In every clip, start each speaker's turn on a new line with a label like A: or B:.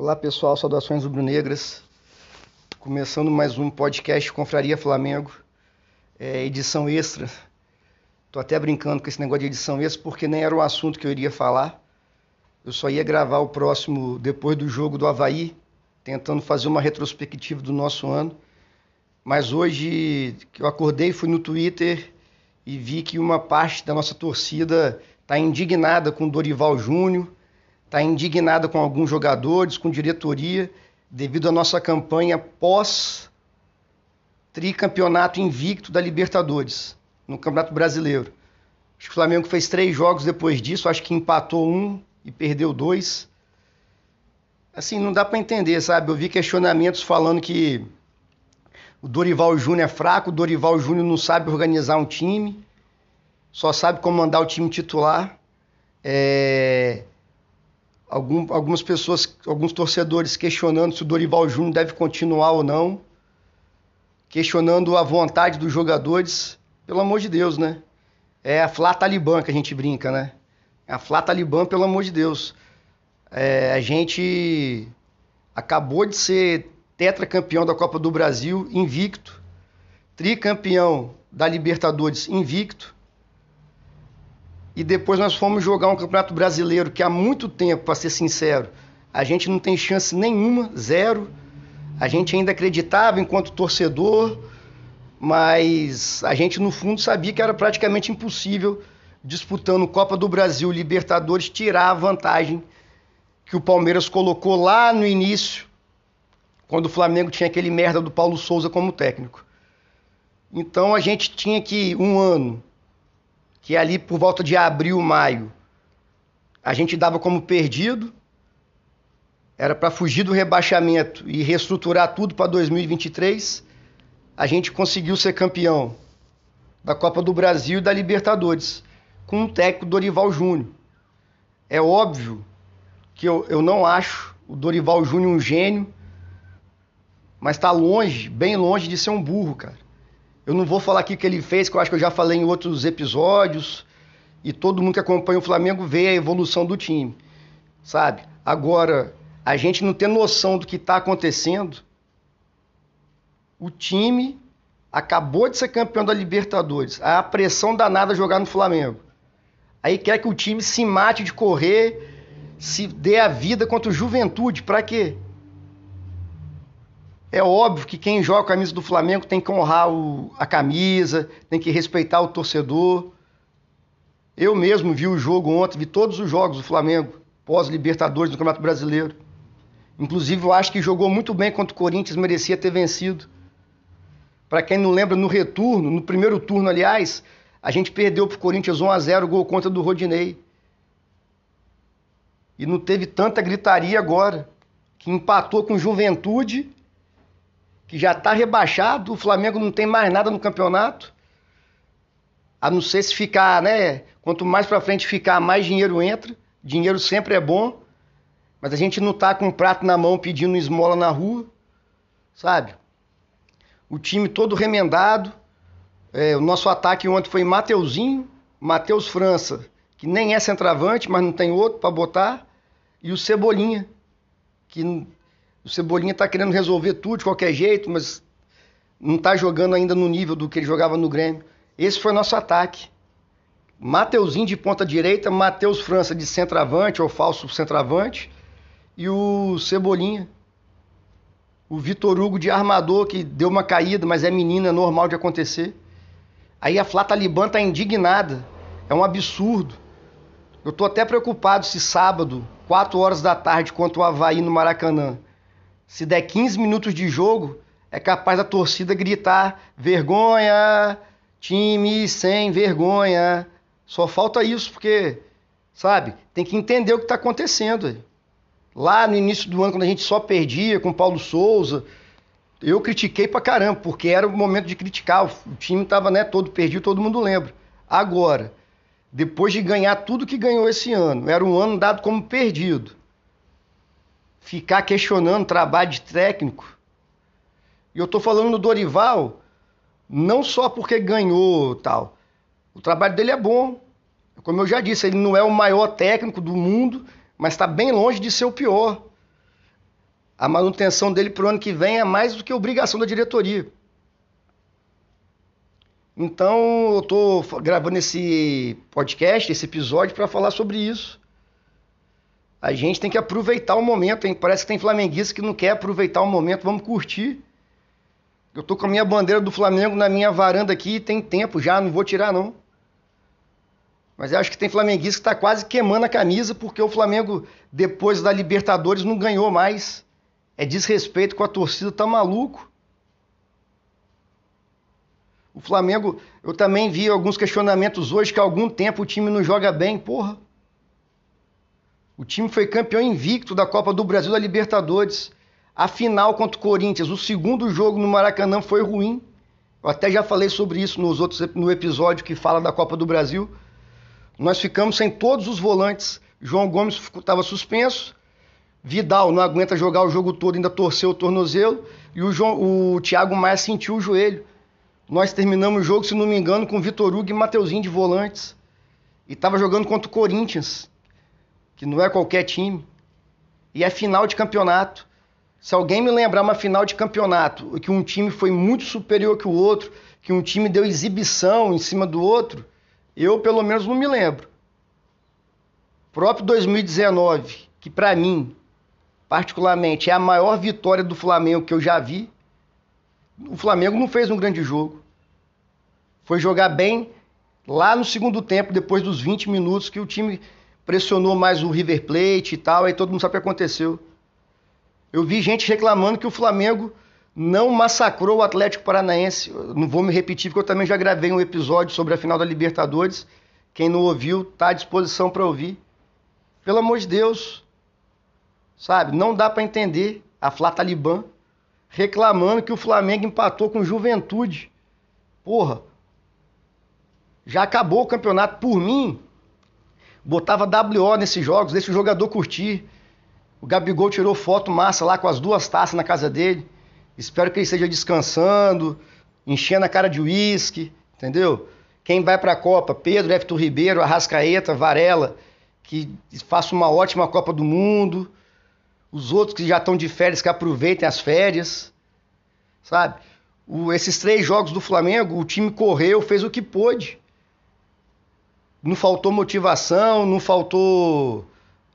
A: Olá pessoal, saudações rubro-negras. Começando mais um podcast Confraria Flamengo, é, edição extra. Tô até brincando com esse negócio de edição extra porque nem era o assunto que eu iria falar. Eu só ia gravar o próximo depois do jogo do Havaí, tentando fazer uma retrospectiva do nosso ano. Mas hoje eu acordei, fui no Twitter e vi que uma parte da nossa torcida está indignada com Dorival Júnior está indignada com alguns jogadores, com diretoria, devido à nossa campanha pós tricampeonato invicto da Libertadores no Campeonato Brasileiro. Acho que o Flamengo fez três jogos depois disso, acho que empatou um e perdeu dois. Assim, não dá para entender, sabe? Eu vi questionamentos falando que o Dorival Júnior é fraco, o Dorival Júnior não sabe organizar um time, só sabe comandar o time titular. É algum, algumas pessoas, alguns torcedores questionando se o Dorival Júnior deve continuar ou não, questionando a vontade dos jogadores. Pelo amor de Deus, né? É a Flá Talibã que a gente brinca, né? É a Flá Talibã, pelo amor de Deus. É, a gente acabou de ser tetracampeão da Copa do Brasil, invicto, tricampeão da Libertadores, invicto, e depois nós fomos jogar um Campeonato Brasileiro que há muito tempo, para ser sincero, a gente não tem chance nenhuma, zero. A gente ainda acreditava enquanto torcedor, mas a gente no fundo sabia que era praticamente impossível disputando Copa do Brasil, Libertadores, tirar a vantagem que o Palmeiras colocou lá no início, quando o Flamengo tinha aquele merda do Paulo Souza como técnico. Então a gente tinha que um ano que ali por volta de abril, maio, a gente dava como perdido, era para fugir do rebaixamento e reestruturar tudo para 2023. A gente conseguiu ser campeão da Copa do Brasil e da Libertadores, com o técnico Dorival Júnior. É óbvio que eu, eu não acho o Dorival Júnior um gênio, mas está longe, bem longe de ser um burro, cara. Eu não vou falar aqui o que ele fez, que eu acho que eu já falei em outros episódios. E todo mundo que acompanha o Flamengo vê a evolução do time, sabe? Agora, a gente não tem noção do que está acontecendo. O time acabou de ser campeão da Libertadores. A pressão danada jogar no Flamengo. Aí quer que o time se mate de correr, se dê a vida contra o Juventude. Para quê? É óbvio que quem joga a camisa do Flamengo tem que honrar o, a camisa, tem que respeitar o torcedor. Eu mesmo vi o jogo ontem, vi todos os jogos do Flamengo, pós-Libertadores do Campeonato Brasileiro. Inclusive, eu acho que jogou muito bem contra o Corinthians, merecia ter vencido. Para quem não lembra, no retorno, no primeiro turno, aliás, a gente perdeu para o Corinthians 1 a 0 gol contra do Rodinei. E não teve tanta gritaria agora, que empatou com Juventude que já está rebaixado, o Flamengo não tem mais nada no campeonato. A não ser se ficar, né? Quanto mais para frente ficar, mais dinheiro entra. Dinheiro sempre é bom. Mas a gente não tá com um prato na mão pedindo esmola na rua, sabe? O time todo remendado. É, o nosso ataque ontem foi Mateuzinho, Matheus França, que nem é centroavante, mas não tem outro para botar, e o Cebolinha, que o Cebolinha está querendo resolver tudo de qualquer jeito, mas não está jogando ainda no nível do que ele jogava no Grêmio. Esse foi nosso ataque. Mateuzinho de ponta direita, Matheus França de centroavante ou falso centroavante e o Cebolinha. O Vitor Hugo de armador que deu uma caída, mas é menina, é normal de acontecer. Aí a Flá Talibã tá indignada. É um absurdo. Eu tô até preocupado se sábado, 4 horas da tarde, contra o Havaí no Maracanã, se der 15 minutos de jogo, é capaz da torcida gritar: vergonha, time sem vergonha. Só falta isso, porque, sabe, tem que entender o que está acontecendo. Lá no início do ano, quando a gente só perdia com Paulo Souza, eu critiquei pra caramba, porque era o momento de criticar. O time estava né, todo perdido, todo mundo lembra. Agora, depois de ganhar tudo que ganhou esse ano, era um ano dado como perdido ficar questionando trabalho de técnico. E eu estou falando do Dorival não só porque ganhou tal. O trabalho dele é bom. Como eu já disse, ele não é o maior técnico do mundo, mas está bem longe de ser o pior. a manutenção dele para o ano que vem é mais do que obrigação da diretoria. Então eu estou gravando esse podcast, esse episódio, para falar sobre isso. A gente tem que aproveitar o momento, hein? Parece que tem flamenguista que não quer aproveitar o momento, vamos curtir. Eu tô com a minha bandeira do Flamengo na minha varanda aqui, tem tempo já, não vou tirar não. Mas eu acho que tem flamenguista que está quase queimando a camisa porque o Flamengo, depois da Libertadores, não ganhou mais. É desrespeito com a torcida, tá maluco. O Flamengo, eu também vi alguns questionamentos hoje que há algum tempo o time não joga bem. Porra. O time foi campeão invicto da Copa do Brasil da Libertadores. A final contra o Corinthians, o segundo jogo no Maracanã foi ruim. Eu até já falei sobre isso nos outros, no episódio que fala da Copa do Brasil. Nós ficamos sem todos os volantes. João Gomes estava suspenso. Vidal não aguenta jogar o jogo todo, ainda torceu o tornozelo. E o, João, o Thiago Maia sentiu o joelho. Nós terminamos o jogo, se não me engano, com Vitor Hugo e Mateuzinho de volantes. E estava jogando contra o Corinthians, que não é qualquer time. E é final de campeonato. Se alguém me lembrar uma final de campeonato, que um time foi muito superior que o outro, que um time deu exibição em cima do outro, eu, pelo menos, não me lembro. Próprio 2019, que para mim, particularmente, é a maior vitória do Flamengo que eu já vi. O Flamengo não fez um grande jogo. Foi jogar bem lá no segundo tempo, depois dos 20 minutos, que o time pressionou mais o River Plate e tal, aí todo mundo sabe o que aconteceu. Eu vi gente reclamando que o Flamengo não massacrou o Atlético Paranaense. não vou me repetir, porque eu também já gravei um episódio sobre a final da Libertadores. Quem não ouviu, está à disposição para ouvir. Pelo amor de Deus, sabe? Não dá para entender a Flá Talibã reclamando que o Flamengo empatou com Juventude. Porra, já acabou o campeonato por mim. Botava WO nesses jogos, deixa o jogador curtir. O Gabigol tirou foto massa lá com as duas taças na casa dele. Espero que ele esteja descansando, enchendo a cara de uísque, entendeu? Quem vai para a Copa? Pedro, Everton Ribeiro, Arrascaeta, Varela, que faça uma ótima Copa do Mundo. Os outros que já estão de férias, que aproveitem as férias, sabe? O, esses três jogos do Flamengo, o time correu, fez o que pôde. Não faltou motivação, não faltou.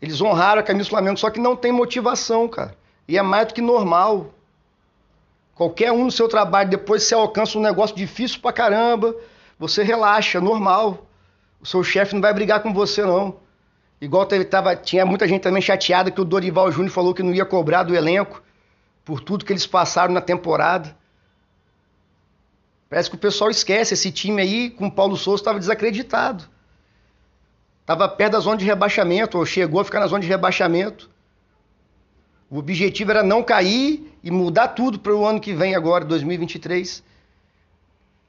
A: Eles honraram a camisa do Flamengo, só que não tem motivação, cara. E é mais do que normal. Qualquer um no seu trabalho, depois você alcança um negócio difícil pra caramba, você relaxa, normal. O seu chefe não vai brigar com você, não. Igual teve, tava, tinha muita gente também chateada que o Dorival Júnior falou que não ia cobrar do elenco por tudo que eles passaram na temporada. Parece que o pessoal esquece. Esse time aí, com o Paulo Souza, estava desacreditado. Estava perto da zona de rebaixamento, ou chegou a ficar na zona de rebaixamento. O objetivo era não cair e mudar tudo para o ano que vem agora, 2023.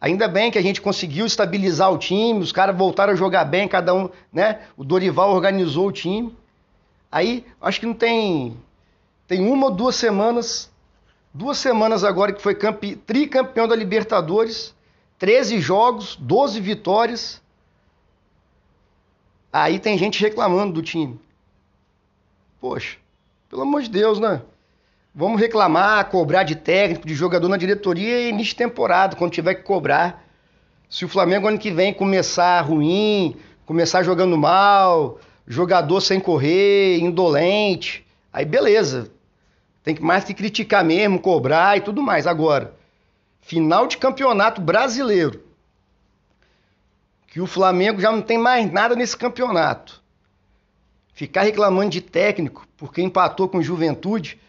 A: Ainda bem que a gente conseguiu estabilizar o time, os caras voltaram a jogar bem, cada um, né? O Dorival organizou o time. Aí, acho que não tem tem uma ou duas semanas, duas semanas agora que foi campe, tricampeão da Libertadores, 13 jogos, 12 vitórias. Aí tem gente reclamando do time. Poxa, pelo amor de Deus, né? Vamos reclamar, cobrar de técnico, de jogador na diretoria e início de temporada, quando tiver que cobrar. Se o Flamengo ano que vem começar ruim, começar jogando mal, jogador sem correr, indolente, aí beleza. Tem que mais que criticar mesmo, cobrar e tudo mais. Agora, final de campeonato brasileiro, que o Flamengo já não tem mais nada nesse campeonato. Ficar reclamando de técnico porque empatou com Juventude,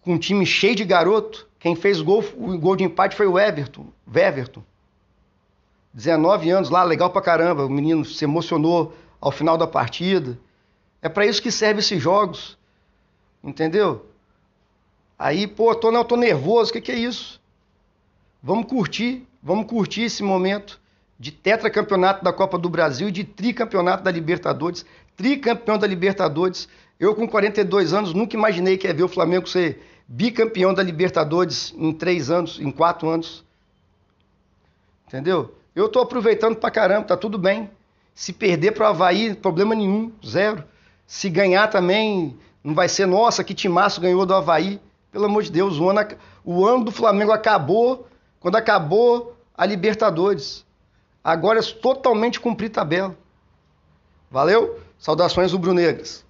A: com um time cheio de garoto. Quem fez gol, o gol de empate foi o Everton, Everton. 19 anos lá, legal pra caramba. O menino se emocionou ao final da partida. É para isso que servem esses jogos. Entendeu? Aí, pô, tô, não, tô nervoso, o que, que é isso? Vamos curtir, vamos curtir esse momento de tetracampeonato da Copa do Brasil e de tricampeonato da Libertadores tricampeão da Libertadores. Eu, com 42 anos, nunca imaginei que ia ver o Flamengo ser bicampeão da Libertadores em três anos, em quatro anos. Entendeu? Eu estou aproveitando pra caramba, tá tudo bem. Se perder para o Havaí, problema nenhum, zero. Se ganhar também, não vai ser, nossa, que timaço ganhou do Havaí. Pelo amor de Deus, o ano, o ano do Flamengo acabou quando acabou a Libertadores. Agora é totalmente cumprir tabela. Valeu? Saudações rubro-negras.